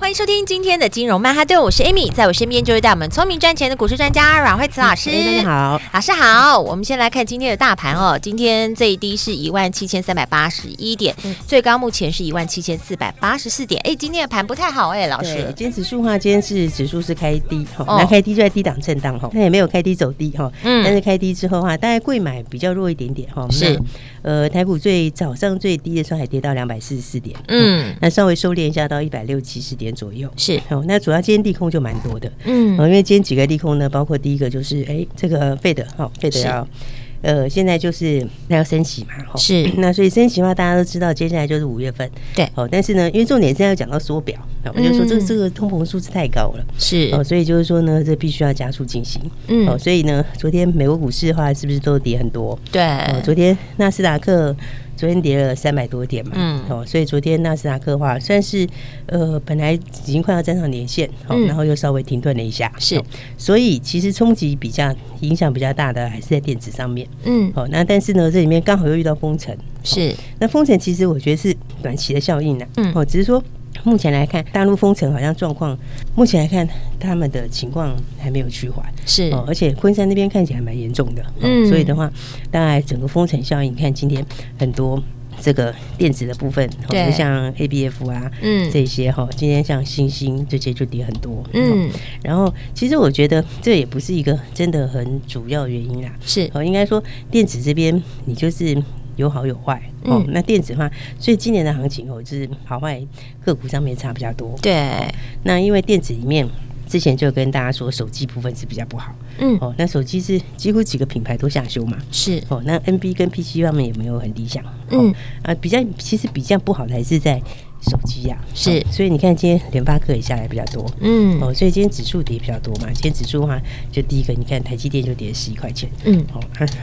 欢迎收听今天的金融曼哈顿，我是 Amy，在我身边就是带我们聪明赚钱的股市专家阮慧慈老师。大家好，老师好。我们先来看今天的大盘哦，今天最低是一万七千三百八十一点，最高目前是一万七千四百八十四点。哎，今天的盘不太好哎，老师。今天指数的话，今天是指数是开低哈，那开低就在低档震荡哈，那也没有开低走低哈，嗯，但是开低之后的话，大概贵买比较弱一点点哈，是。呃，台股最早上最低的时候还跌到两百四十四点，嗯，那稍微收敛一下到一百六七十点左右，是。哦。那主要今天利空就蛮多的，嗯，哦因为今天几个利空呢，包括第一个就是，哎，这个费德哈，费德要。呃，现在就是那要升息嘛，是。那所以升息的话，大家都知道，接下来就是五月份，对，哦，但是呢，因为重点现在要讲到缩表，我就说这这个通膨数字太高了，是。哦，所以就是说呢，这必须要加速进行，嗯，哦，所以呢，昨天美国股市的话，是不是都跌很多？对，哦，昨天纳斯达克。昨天跌了三百多点嘛，嗯，哦，所以昨天纳斯达克的话算是呃本来已经快要站上年线，好，然后又稍微停顿了一下，是，所以其实冲击比较影响比较大的还是在电子上面，嗯，哦，那但是呢，这里面刚好又遇到封城，是，那封城其实我觉得是短期的效应呢，嗯，哦，只是说。目前来看，大陆封城好像状况，目前来看他们的情况还没有趋缓，是。哦，而且昆山那边看起来蛮严重的，嗯，所以的话，大概整个封城效应，你看今天很多这个电子的部分，对，像 ABF 啊，嗯，这些哈，今天像星星这些就跌很多，嗯，然后其实我觉得这也不是一个真的很主要原因啦，是。哦，应该说电子这边你就是。有好有坏哦，那电子化，所以今年的行情哦，就是好坏个股上面差比较多。对，那因为电子里面之前就跟大家说，手机部分是比较不好。嗯，哦，那手机是几乎几个品牌都下修嘛。是哦，那 NB 跟 PC 方面也没有很理想。嗯啊，比较其实比较不好的还是在手机呀。是，所以你看今天联发科也下来比较多。嗯，哦，所以今天指数跌比较多嘛。今天指数的话，就第一个你看台积电就跌十一块钱。嗯，哦，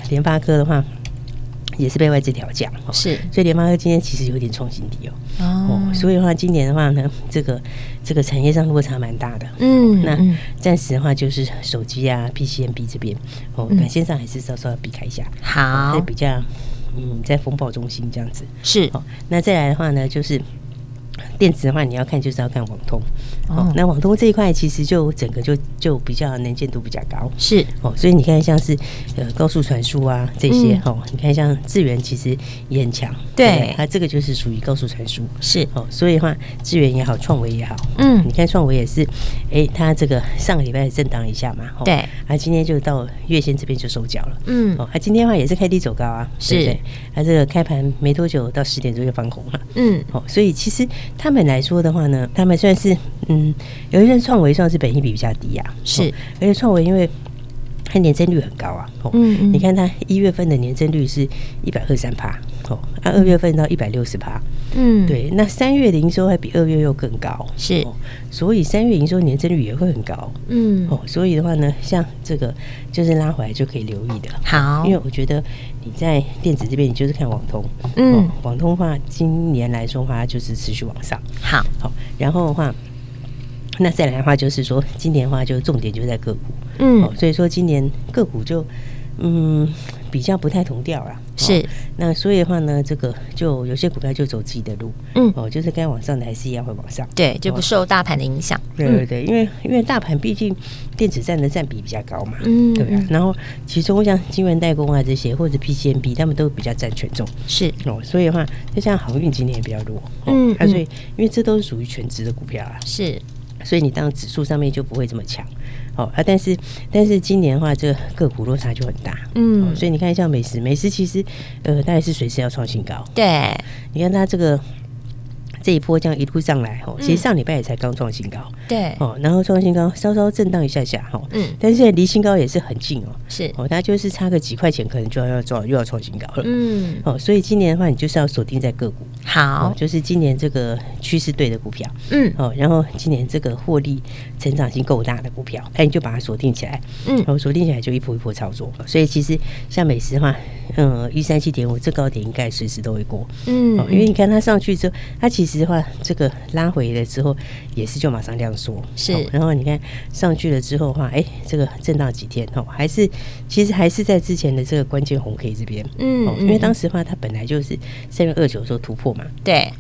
联发科的话。也是被外资调降，是，所以联发科今天其实有点创新低哦。哦，所以的话，今年的话呢，这个这个产业上落差蛮大的。嗯，那暂时的话就是手机啊、PCNB 这边哦，短线上还是稍稍要避开一下。好，会比较嗯，在风暴中心这样子。是，哦，那再来的话呢，就是。电子的话，你要看就是要看网通。哦。那网通这一块其实就整个就就比较能见度比较高，是。哦。所以你看像是呃高速传输啊这些哦，你看像智源其实也很强，对，它这个就是属于高速传输，是。哦。所以的话，智源也好，创维也好，嗯，你看创维也是，哎，它这个上个礼拜震荡一下嘛，对，它今天就到月线这边就收脚了，嗯，哦，它今天的话也是开低走高啊，是，它这个开盘没多久到十点钟就翻红了，嗯，哦，所以其实它。他们来说的话呢，他们算是嗯，有一阵创维算是本益比比较低啊，是，而且创维因为它年增率很高啊，嗯，嗯，你看它一月份的年增率是一百二十三趴，哦，那二月份到一百六十趴，嗯，对，那三月的营收还比二月又更高，是，所以三月营收年增率也会很高，嗯，哦，所以的话呢，像这个就是拉回来就可以留意的，好，因为我觉得。你在电子这边，你就是看网通，嗯、哦，网通的话，今年来说的话，就是持续往上，好，好，然后的话，那再来的话，就是说，今年的话，就重点就在个股，嗯，哦，所以说今年个股就，嗯。比较不太同调啦，是、哦、那所以的话呢，这个就有些股票就走自己的路，嗯，哦，就是该往上的还是一样会往上，对，就不受大盘的影响，对对对，因为因为大盘毕竟电子占的占比比较高嘛，嗯，对啊，然后其中像晶圆代工啊这些或者 PCMB，他们都比较占权重，是。哦，所以的话，就像航运今年也比较弱，嗯，啊，所以因为这都是属于全职的股票啊，是，所以你当指数上面就不会这么强。哦啊，但是但是今年的话，这个个股落差就很大，嗯，所以你看像美食，美食其实呃，大概是随时要创新高，对，你看它这个这一波这样一路上来，哦，其实上礼拜也才刚创新高，对，哦，然后创新高，稍稍震荡一下下，哈，嗯，但是现在离新高也是很近哦，是，哦，它就是差个几块钱，可能就要要创又要创新高了，嗯，哦，所以今年的话，你就是要锁定在个股，好，就是今年这个趋势对的股票，嗯，哦，然后今年这个获利成长性够大的股票，哎，你就把它锁定起来，嗯，然后锁定起来就一波一波操作，所以其实像美食的话，嗯，一三七点五这高点应该随时都会过，嗯，因为你看它上去之后，它其实的话。这个拉回了之后，也是就马上量缩，是。然后你看上去了之后的话，哎，这个震荡几天哦，还是其实还是在之前的这个关键红 K 这边，嗯，因为当时的话它本来就是三月二九的时候突破嘛，对。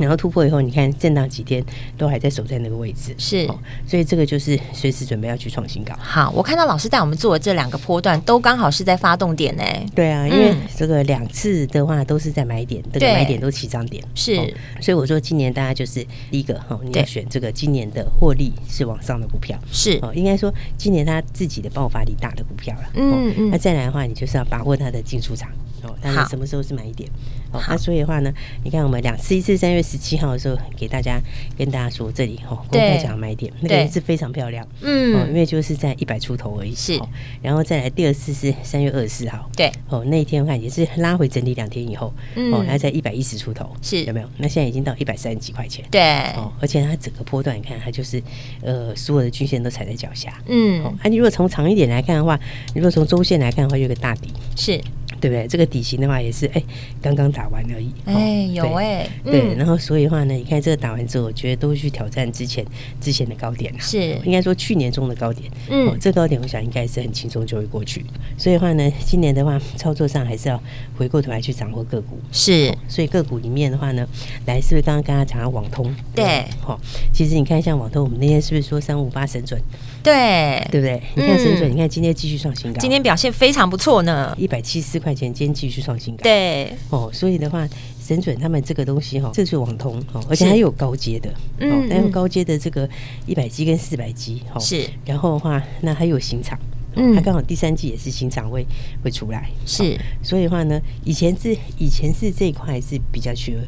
然后突破以后，你看震荡几天都还在守在那个位置，是，所以这个就是随时准备要去创新高。好，我看到老师带我们做的这两个波段都刚好是在发动点呢。对啊，因为这个两次的话都是在买点，这个买点都起涨点，是。所以我说今年大家就是第一个哈，你要选这个今年的获利是往上的股票，是哦，应该说今年它自己的爆发力大的股票了。嗯嗯。那再来的话，你就是要把握它的进出场哦，但是什么时候是买点？哦，那所以的话呢，你看我们两次，一次三月十七号的时候给大家跟大家说这里哦，公开讲买点，那个是非常漂亮，嗯，哦因为就是在一百出头而已，是，然后再来第二次是三月二十四号，对，哦，那一天我看也是拉回整理两天以后，哦，它在一百一十出头，是。有没有？那现在已经到一百三十几块钱，对，哦，而且它整个波段你看它就是呃所有的均线都踩在脚下，嗯，哦啊，你如果从长一点来看的话，你如果从周线来看的话，有个大底，是。对不对？这个底型的话也是哎，刚刚打完而已。哎，有哎，对。然后所以的话呢，你看这个打完之后，我觉得都去挑战之前之前的高点了。是，应该说去年中的高点。嗯，这高点我想应该是很轻松就会过去。所以的话呢，今年的话操作上还是要回过头来去掌握个股。是，所以个股里面的话呢，来是不是刚刚跟他讲到网通？对。好，其实你看像网通，我们那天是不是说三五八神准？对，对不对？你看神准，你看今天继续创新高，今天表现非常不错呢，一百七十四块钱，今天继续创新高。对，哦，所以的话，神准他们这个东西哈，这是网通哦，而且还有高阶的，嗯，还有高阶的这个一百 G 跟四百 G 哈，是，然后的话，那还有新厂，嗯，它刚好第三季也是新厂会会出来，是，所以的话呢，以前是以前是这一块是比较缺。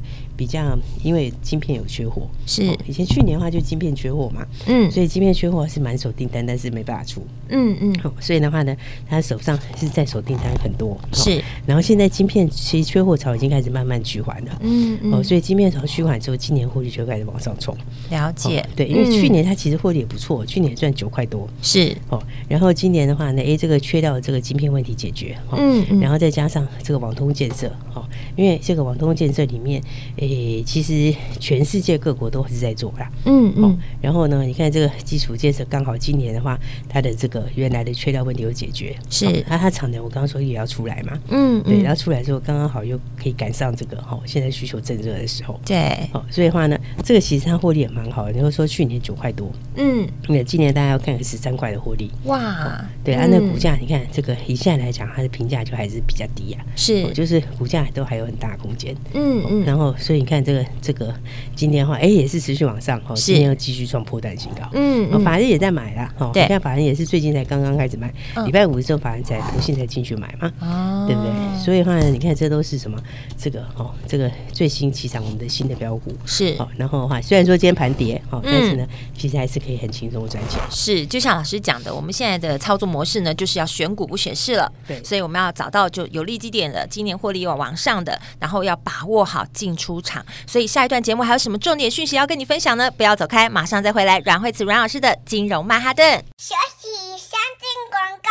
比较，因为晶片有缺货，是。以前去年的话就晶片缺货嘛，嗯，所以晶片缺货是满手订单，但是没办法出，嗯嗯，所以的话呢，他手上是在手订单很多，是，然后现在晶片其实缺货潮已经开始慢慢趋缓了，嗯嗯，所以晶片潮趋缓之后，今年获利就开始往上冲，了解，对，因为去年它其实获利也不错，去年赚九块多，是。哦，然后今年的话呢，哎，这个缺料的这个晶片问题解决，嗯嗯，然后再加上这个网通建设，哦，因为这个网通建设里面，诶。诶，其实全世界各国都是在做啦，嗯嗯，然后呢，你看这个基础建设刚好今年的话，它的这个原来的缺料问题有解决，是，那它产能我刚刚说也要出来嘛，嗯，对，然后出来之后刚刚好又可以赶上这个哈，现在需求正热的时候，对，哦，所以的话呢，这个其实它获利也蛮好的，你会说去年九块多，嗯，那今年大家要看个十三块的获利，哇，对，按那股价你看这个以现在来讲，它的评价就还是比较低啊，是，就是股价都还有很大空间，嗯嗯，然后所以你看这个。这个今天的话，哎，也是持续往上哈，今天又继续创破单新高。嗯，法人也在买啦，哈，你看法人也是最近才刚刚开始买，礼拜五的时候法人才不信才进去买嘛，哦，对不对？所以话呢，你看这都是什么？这个哦，这个最新起涨我们的新的标股是哦，然后的话，虽然说今天盘跌，哦，但是呢，其实还是可以很轻松赚钱。是，就像老师讲的，我们现在的操作模式呢，就是要选股不选市了。对，所以我们要找到就有利基点的，今年获利要往上的，然后要把握好进出场。所以下一段节目还有什么重点讯息要跟你分享呢？不要走开，马上再回来。阮慧慈阮老师的金融曼哈顿，休息，先进广告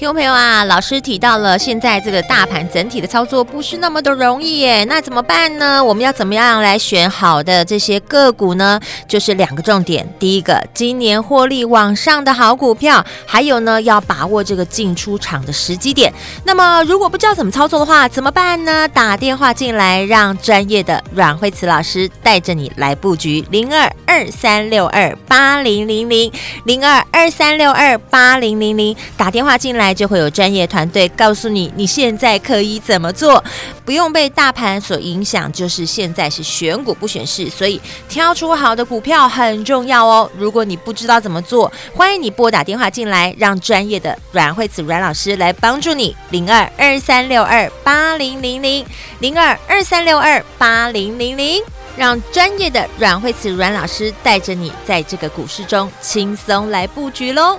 听众朋友啊，老师提到了现在这个大盘整体的操作不是那么的容易耶，那怎么办呢？我们要怎么样来选好的这些个股呢？就是两个重点，第一个，今年获利往上的好股票，还有呢，要把握这个进出场的时机点。那么如果不知道怎么操作的话，怎么办呢？打电话进来，让专业的阮慧慈老师带着你来布局零二二三六二八零零零零二二三六二八零零零，打电话进来。就会有专业团队告诉你你现在可以怎么做，不用被大盘所影响。就是现在是选股不选市，所以挑出好的股票很重要哦。如果你不知道怎么做，欢迎你拨打电话进来，让专业的阮惠慈阮老师来帮助你。零二二三六二八零零零零二二三六二八零零零，让专业的阮慧慈阮老师带着你在这个股市中轻松来布局喽。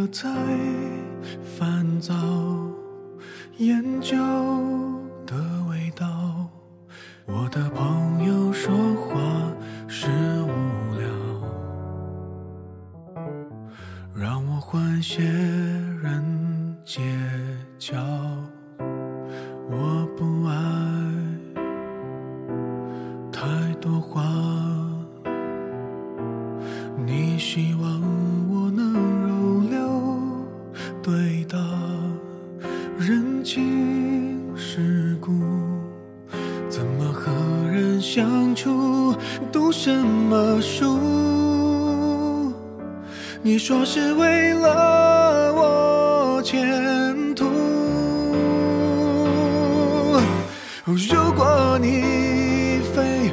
得太烦躁，烟酒的味道。我的朋友说话是无聊，让我换些人结交。我说是为了我前途。如果你非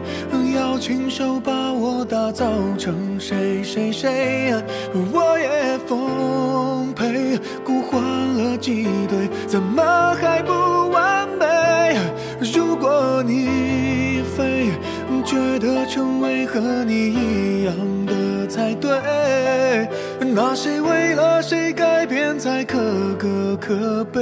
要亲手把我打造成谁谁谁，我也奉陪。孤换了几对，怎么还不完美？如果你非。觉得成为和你一改变才可歌可悲？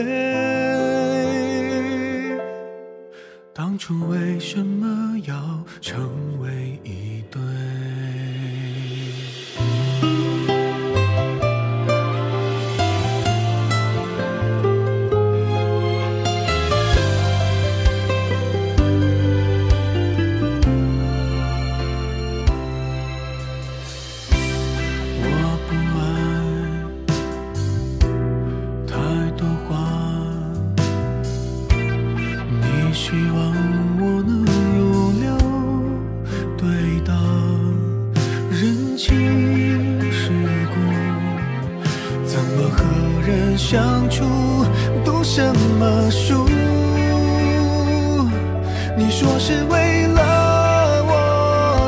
当初为什么要成为一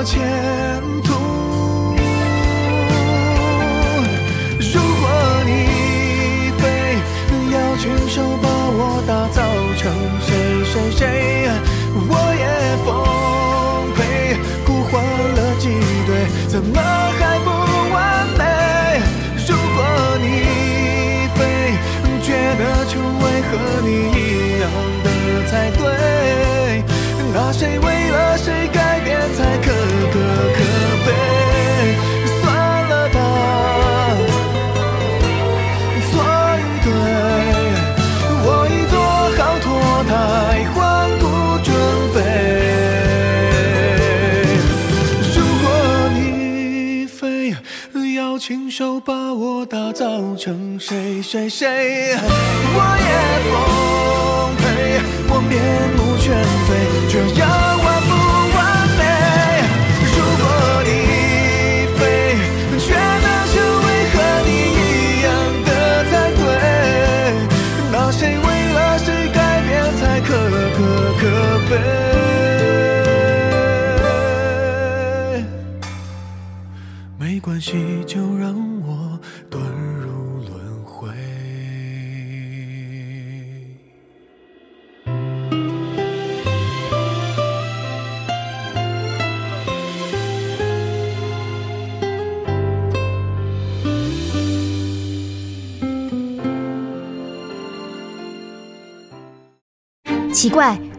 前？谁谁，我也奉陪，我面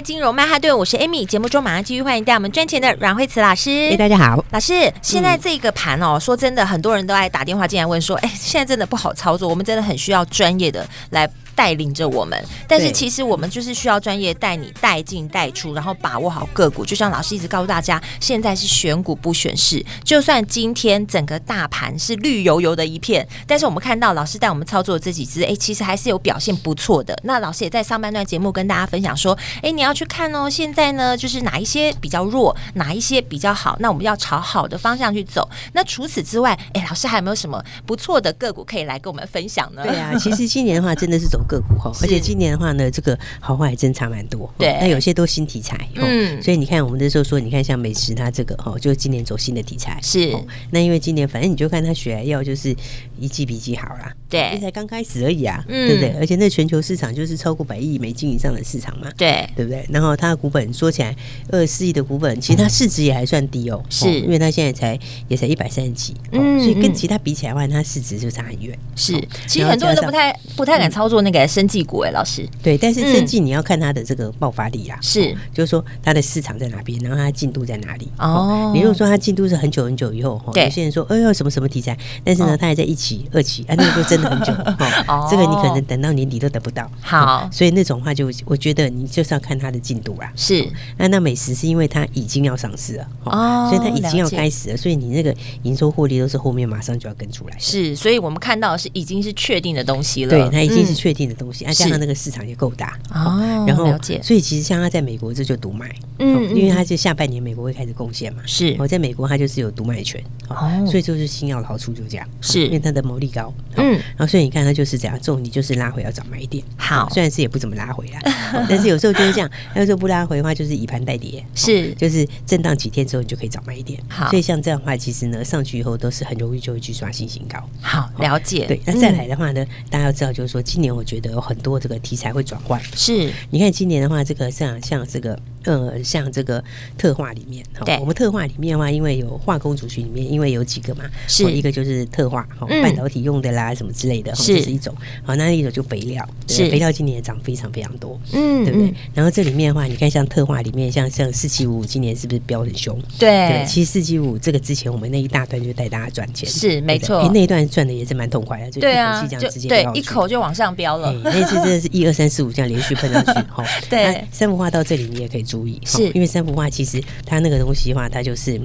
金融曼哈顿，我是 Amy。节目中马上继续欢迎带我们赚钱的阮慧慈老师。哎，大家好，老师，现在这个盘哦，说真的，很多人都爱打电话进来问说，哎，现在真的不好操作，我们真的很需要专业的来。带领着我们，但是其实我们就是需要专业带你带进带出，然后把握好个股。就像老师一直告诉大家，现在是选股不选市。就算今天整个大盘是绿油油的一片，但是我们看到老师带我们操作的这几只，哎，其实还是有表现不错的。那老师也在上半段节目跟大家分享说，哎，你要去看哦，现在呢就是哪一些比较弱，哪一些比较好，那我们要朝好的方向去走。那除此之外，哎，老师还有没有什么不错的个股可以来跟我们分享呢？对啊，其实今年的话真的是走个股哈，而且今年的话呢，这个好坏还真差蛮多。对，那有些都新题材。嗯，所以你看，我们那时候说，你看像美食它这个哈，就今年走新的题材。是，那因为今年反正你就看它血来药就是一季比一季好啦。对，才刚开始而已啊，对不对？而且那全球市场就是超过百亿美金以上的市场嘛。对，对不对？然后它的股本说起来二十四亿的股本，其实它市值也还算低哦。是，因为它现在才也才一百三十几，嗯，所以跟其他比起来的话，它市值就差很远。是，其实很多人都不太不太敢操作那个生技股哎。老师，对，但是生技你要看它的这个爆发力啊，是，就是说它的市场在哪边，然后它进度在哪里。哦，你如果说它进度是很久很久以后，有些人说，哎呦什么什么题材，但是呢，它还在一期、二期，啊，那个就真很久。哦。这个你可能等到年底都等不到。好，所以那种话就我觉得你就是要看它的进度啦。是，那那美食是因为它已经要上市了。哦，所以它已经要开始了，所以你那个营收获利都是后面马上就要跟出来。是，所以我们看到的是已经是确定的东西了。对，它已经是确定的东西，啊，加上那个市场也够大。哦。然后了解，所以其实像它在美国这就独卖，嗯，因为它就下半年美国会开始贡献嘛。是，我在美国它就是有独卖权。哦，所以就是新药的好处就这样，是。因为它的毛利高。嗯，然后所以你看它就是这样，这种你就是拉回要找买点。好，虽然是也不怎么拉回来，但是有时候就是这样，有时候不拉回的话就是以盘带跌，是，就是震荡几天之后你就可以找买点。好，所以像这样的话，其实呢上去以后都是很容易就会去刷新新高。好，了解。对，那再来的话呢，大家要知道就是说，今年我觉得有很多这个题材会转换。是，你看今年的话，这个像像这个。呃，像这个特化里面，哈，我们特化里面的话，因为有化工族群里面，因为有几个嘛，是。一个就是特化，哈，半导体用的啦，什么之类的，是。一种，好，那一种就肥料，是。肥料今年也涨非常非常多，嗯，对不对？然后这里面的话，你看像特化里面，像像四七五今年是不是飙很凶？对，其实四七五这个之前我们那一大段就带大家赚钱，是没错，哎，那一段赚的也是蛮痛快的，就一口气这样直接对，一口就往上飙了，那次真的是一二三四五这样连续喷上去，哈，对，三幅画到这里你也可以注意，是因为。三幅画其实它那个东西的话，它就是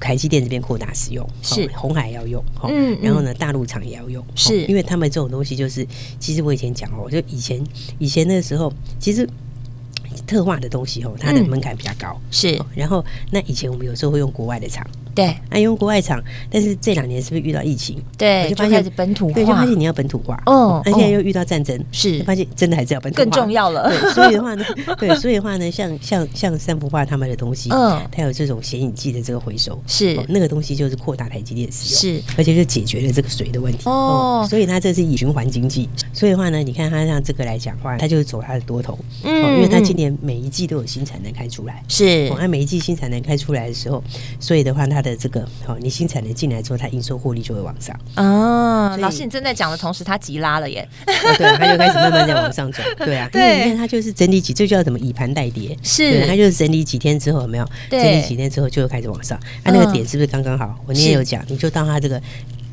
台积电这边扩大使用，是。红海要用，嗯，然后呢，大陆厂也要用，是。因为他们这种东西就是，其实我以前讲哦，就以前以前那个时候，其实特化的东西哦，它的门槛比较高，是，然后那以前我们有时候会用国外的厂。对，那，用国外厂，但是这两年是不是遇到疫情？对，就发现是本土化，对，就发现你要本土化。哦，那现在又遇到战争，是发现真的还是要本土化更重要了。对，所以的话呢，对，所以的话呢，像像像三幅画他们的东西，嗯，它有这种显影剂的这个回收，是那个东西就是扩大台积电使用，是，而且就解决了这个水的问题。哦，所以它这是以循环经济。所以的话呢，你看它像这个来讲话，它就是走它的多头，嗯，因为它今年每一季都有新产能开出来，是，它每一季新产能开出来的时候，所以的话它的这个好你。新产能进来之后，它营收获利就会往上啊。老师，你正在讲的同时，它急拉了耶。对，它就开始慢慢在往上走。对啊，因为你看它就是整理几，这叫什么？以盘带跌。是，它就是整理几天之后，有没有？整理几天之后就会开始往上。它那个点是不是刚刚好？我那天有讲，你就当它这个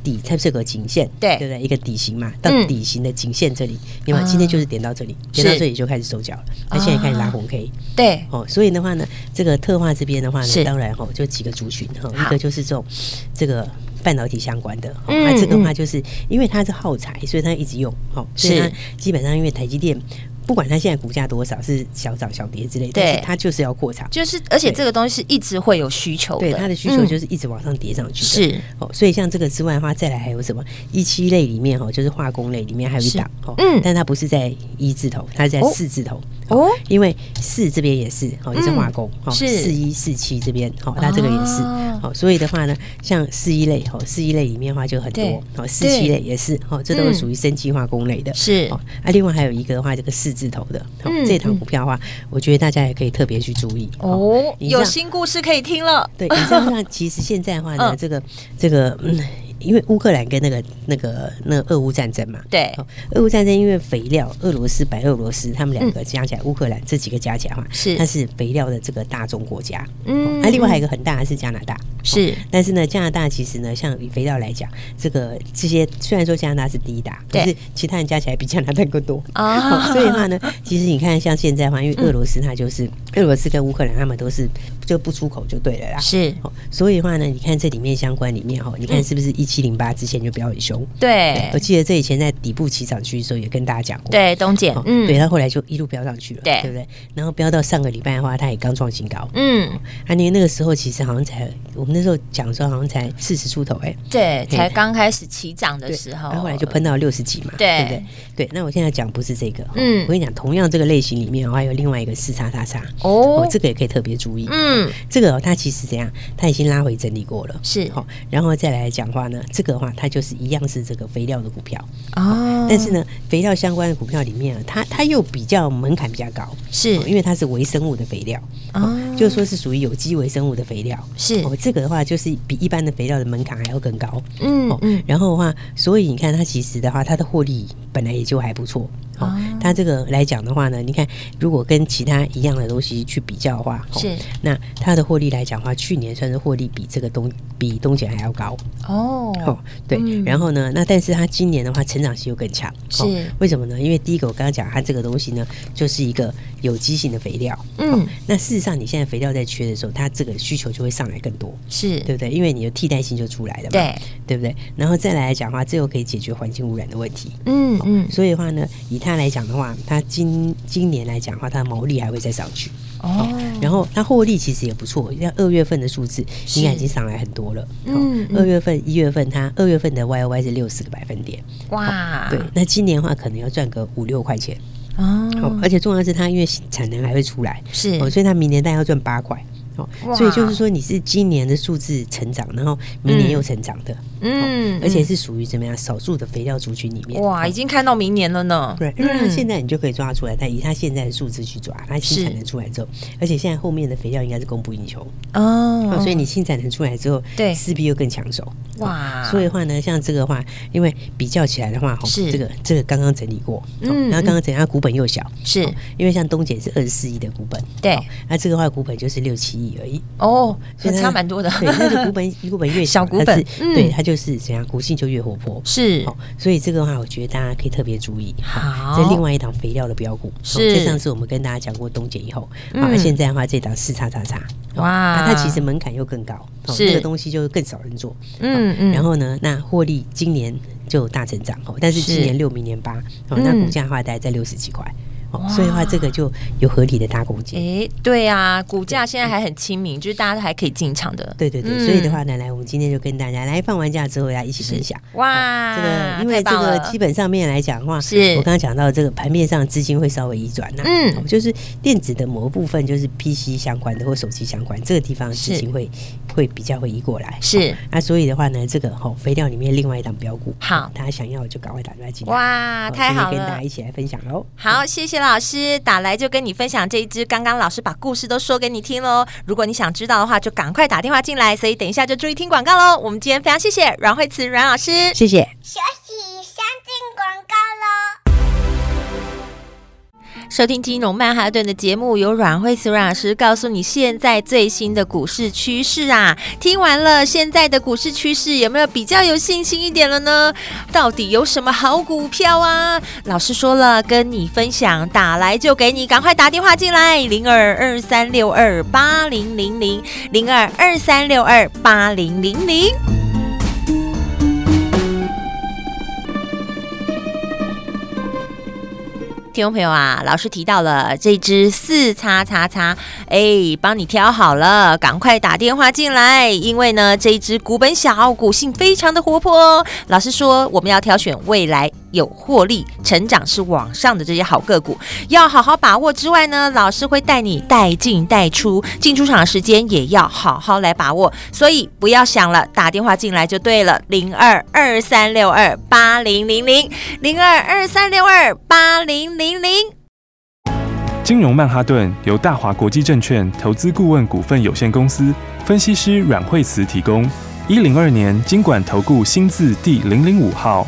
底，它是个颈线，对对不对？一个底型嘛，到底型的颈线这里，你看今天就是点到这里，点到这里就开始收脚了。那现在开始拉红 K。对哦，所以的话呢，这个特化这边的话呢，当然哈，就几个族群哈，一个就是这种这个半导体相关的，那这个的话就是因为它是耗材，所以它一直用，好，所以它基本上因为台积电。不管它现在股价多少，是小涨小跌之类的，对，它就是要扩产，就是而且这个东西是一直会有需求的，对，它的需求就是一直往上叠上去。是。哦，所以像这个之外的话，再来还有什么？一期类里面哈，就是化工类里面还有一档哦，嗯，但它不是在一字头，它是在四字头。哦，因为四这边也是哦，也是化工哦，是。四一四七这边哦，它这个也是。哦，所以的话呢，像四一类哦，四一类里面的话就很多哦，四七类也是哦，这都是属于生机化工类的，是。哦，啊，另外还有一个的话，这个四。字头的，嗯，这档股票的话，我觉得大家也可以特别去注意哦。有新故事可以听了。对，你像像其实现在的话呢，这个这个嗯。因为乌克兰跟那个那个那个俄乌战争嘛，对，俄乌战争因为肥料，俄罗斯、白俄罗斯他们两个加起来，乌克兰这几个加起来的话，是。它是肥料的这个大宗国家。嗯，那另外还有一个很大的是加拿大，是，但是呢，加拿大其实呢，像以肥料来讲，这个这些虽然说加拿大是第一大，但是其他人加起来比加拿大更多。啊。所以的话呢，其实你看像现在的话，因为俄罗斯它就是俄罗斯跟乌克兰他们都是就不出口就对了啦。是，所以的话呢，你看这里面相关里面哈，你看是不是一七零八之前就飙很凶，对，我记得这以前在底部起涨区的时候也跟大家讲过，对，东碱，嗯，对，他后来就一路飙上去了，对，对不对？然后飙到上个礼拜的话，他也刚创新高，嗯，啊，你那个时候其实好像才，我们那时候讲说好像才四十出头，哎，对，才刚开始起涨的时候，然后后来就喷到六十几嘛，对不对？对，那我现在讲不是这个，嗯，我跟你讲，同样这个类型里面还有另外一个四叉叉叉，哦，这个也可以特别注意，嗯，这个它其实怎样？它已经拉回整理过了，是，好，然后再来讲话呢，这个的话。它就是一样是这个肥料的股票。哦，但是呢，肥料相关的股票里面，它它又比较门槛比较高，是。因为它是微生物的肥料。哦，就是说是属于有机微生物的肥料，是。哦，这个的话就是比一般的肥料的门槛还要更高，嗯嗯，然后的话，所以你看它其实的话，它的获利本来也就还不错，哦，它这个来讲的话呢，你看如果跟其他一样的东西去比较的话，是。那它的获利来讲的话，去年算是获利比这个东比东姐还要高。哦。哦，对，然后呢，那但是它今年的话成长性又更强，是为什么呢？因为第一个我刚刚讲它这个东西呢，就是一个有机性的肥料，嗯，那事实上你现在肥料在缺的时候，它这个需求就会上来更多，是。对不对？因为你的替代性就出来了嘛，对。对不对？然后再来来讲的话，这又可以解决环境污染的问题，嗯嗯，所以的话呢，以它来讲的话，他今今年来讲的话，它的毛利还会再上去哦。然后它获利其实也不错，像二月份的数字应该已经上来很多了。嗯，二月份、一月份，它二月份的 Y O Y 是六十个百分点。哇，对，那今年的话可能要赚个五六块钱哦。而且重要是它因为产能还会出来，是，所以它明年大概要赚八块。哦，所以就是说你是今年的数字成长，然后明年又成长的，嗯，而且是属于怎么样少数的肥料族群里面，哇，已经看到明年了呢。对，因为它现在你就可以抓出来，但以它现在的数字去抓，它新产能出来之后，而且现在后面的肥料应该是供不应求。哦，所以你新产能出来之后，对，势必又更抢手。哇，所以的话呢，像这个话，因为比较起来的话，是。这个这个刚刚整理过，嗯，然后刚刚整理它股本又小，是。因为像东姐是二十四亿的股本，对，那这个话股本就是六七亿。而已。哦，所以差蛮多的。对，那个股本股本越小，股本对它就是怎样，股性就越活泼。是，所以这个的话，我觉得大家可以特别注意。好，这另外一档肥料的标股，是。上次我们跟大家讲过东碱以后，啊，现在的话这档四叉叉叉，哇，它其实门槛又更高，是这个东西就更少人做。嗯嗯。然后呢，那获利今年就大成长哦，但是今年六，明年八，哦，那股价的话大概在六十几块。所以的话，这个就有合理的大空间。哎，对啊，股价现在还很亲民，就是大家都还可以进场的。对对对，所以的话呢，来，我们今天就跟大家来放完假之后，来一起分享。哇，这个因为这个基本上面来讲的话，是我刚刚讲到这个盘面上资金会稍微移转呐。嗯，就是电子的某部分，就是 PC 相关的或手机相关这个地方资金会会比较会移过来。是，那所以的话呢，这个吼肥料里面另外一档标股，好，大家想要就赶快打电话进来。哇，太好了，跟大家一起来分享喽。好，谢谢。老师打来就跟你分享这一支，刚刚老师把故事都说给你听喽。如果你想知道的话，就赶快打电话进来。所以等一下就注意听广告喽。我们今天非常谢谢阮慧慈阮老师，谢谢。收听金融曼哈顿的节目，由阮慧慈阮老师告诉你现在最新的股市趋势啊！听完了现在的股市趋势，有没有比较有信心一点了呢？到底有什么好股票啊？老师说了，跟你分享，打来就给你，赶快打电话进来，零二二三六二八零零零，零二二三六二八零零零。听众朋友啊，老师提到了这只四叉叉叉，哎，帮你挑好了，赶快打电话进来，因为呢，这一只股本小，股性非常的活泼哦。老师说，我们要挑选未来有获利、成长是往上的这些好个股，要好好把握之外呢，老师会带你带进带出，进出场的时间也要好好来把握。所以不要想了，打电话进来就对了，零二二三六二八零零零，零二二三六二八零零。零零金融曼哈顿由大华国际证券投资顾问股份有限公司分析师阮慧慈提供。一零二年金管投顾新字第零零五号。